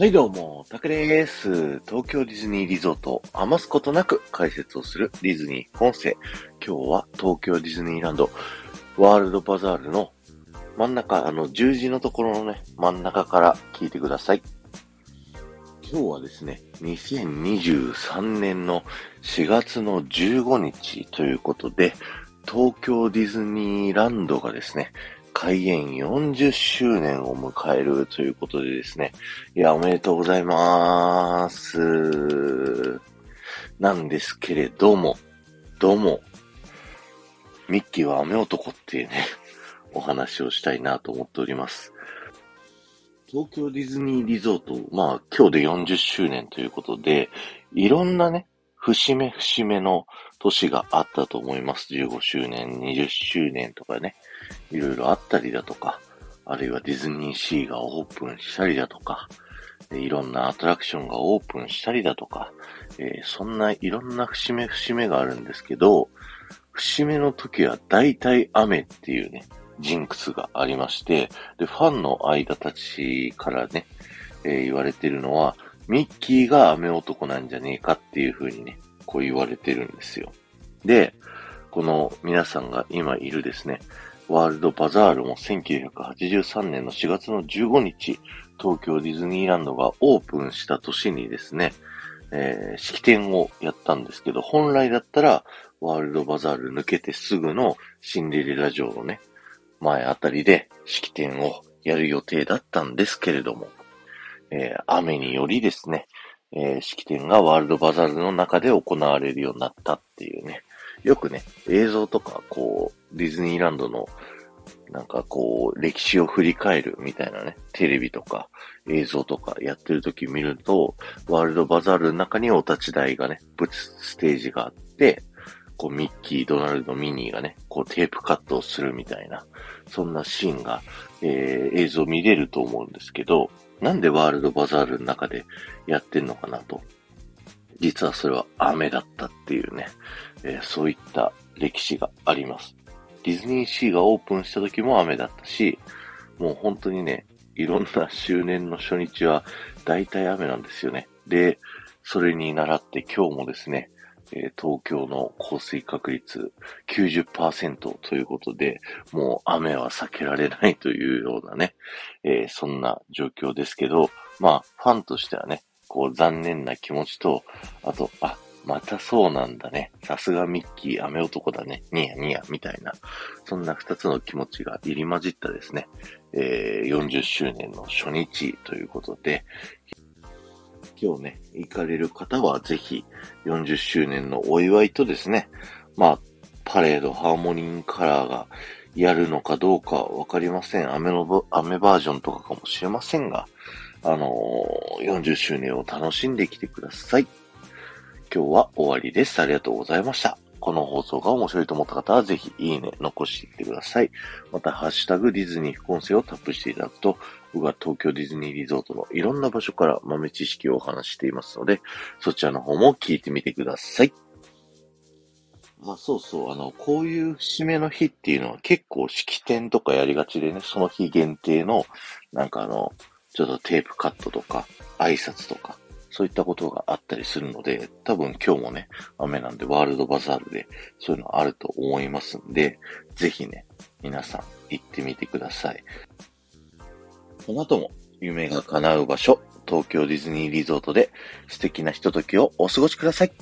はいどうも、タクです。東京ディズニーリゾートを余すことなく解説をするディズニー本生。今日は東京ディズニーランドワールドバザールの真ん中、あの十字のところのね、真ん中から聞いてください。今日はですね、2023年の4月の15日ということで、東京ディズニーランドがですね、開園40周年を迎えるということでですね。いや、おめでとうございます。なんですけれども、どうも、ミッキーは雨男っていうね、お話をしたいなと思っております。東京ディズニーリゾート、まあ今日で40周年ということで、いろんなね、節目節目の年があったと思います。15周年、20周年とかね。いろいろあったりだとか、あるいはディズニーシーがオープンしたりだとか、いろんなアトラクションがオープンしたりだとか、えー、そんないろんな節目節目があるんですけど、節目の時は大体雨っていうね、ジンクスがありまして、で、ファンの間たちからね、えー、言われてるのは、ミッキーが雨男なんじゃねえかっていう風にね、こう言われてるんですよ。で、この皆さんが今いるですね、ワールドバザールも1983年の4月の15日、東京ディズニーランドがオープンした年にですね、えー、式典をやったんですけど、本来だったら、ワールドバザール抜けてすぐのシンデレラ城のね、前あたりで式典をやる予定だったんですけれども、えー、雨によりですね、えー、式典がワールドバザールの中で行われるようになったっていうね、よくね、映像とか、こう、ディズニーランドの、なんかこう、歴史を振り返るみたいなね、テレビとか映像とかやってる時見ると、ワールドバザールの中にお立ち台がね、プチステージがあって、こう、ミッキー、ドナルド、ミニーがね、こう、テープカットをするみたいな、そんなシーンが、えー、映像見れると思うんですけど、なんでワールドバザールの中でやってんのかなと。実はそれは雨だったっていうね、えー、そういった歴史があります。ディズニーシーがオープンした時も雨だったし、もう本当にね、いろんな周年の初日は大体雨なんですよね。で、それに倣って今日もですね、えー、東京の降水確率90%ということで、もう雨は避けられないというようなね、えー、そんな状況ですけど、まあ、ファンとしてはね、こう残念な気持ちと、あと、あ、またそうなんだね。さすがミッキー、雨男だね。ニヤニヤ、みたいな。そんな二つの気持ちが入り混じったですね。えー、40周年の初日ということで、今日ね、行かれる方はぜひ40周年のお祝いとですね、まあ、パレード、ハーモニーカラーがやるのかどうかわかりません。雨の、雨バージョンとかかもしれませんが、あのー、40周年を楽しんできてください。今日は終わりです。ありがとうございました。この放送が面白いと思った方はぜひいいね、残していってください。また、ハッシュタグディズニー副音声をタップしていただくと、僕は東京ディズニーリゾートのいろんな場所から豆知識をお話していますので、そちらの方も聞いてみてください。まあ、そうそう。あの、こういう節目の日っていうのは結構式典とかやりがちでね、その日限定の、なんかあの、ちょっとテープカットとか、挨拶とか、そういったことがあったりするので、多分今日もね、雨なんでワールドバザールでそういうのあると思いますんで、ぜひね、皆さん行ってみてください。この後も夢が叶う場所、東京ディズニーリゾートで素敵なひとときをお過ごしください。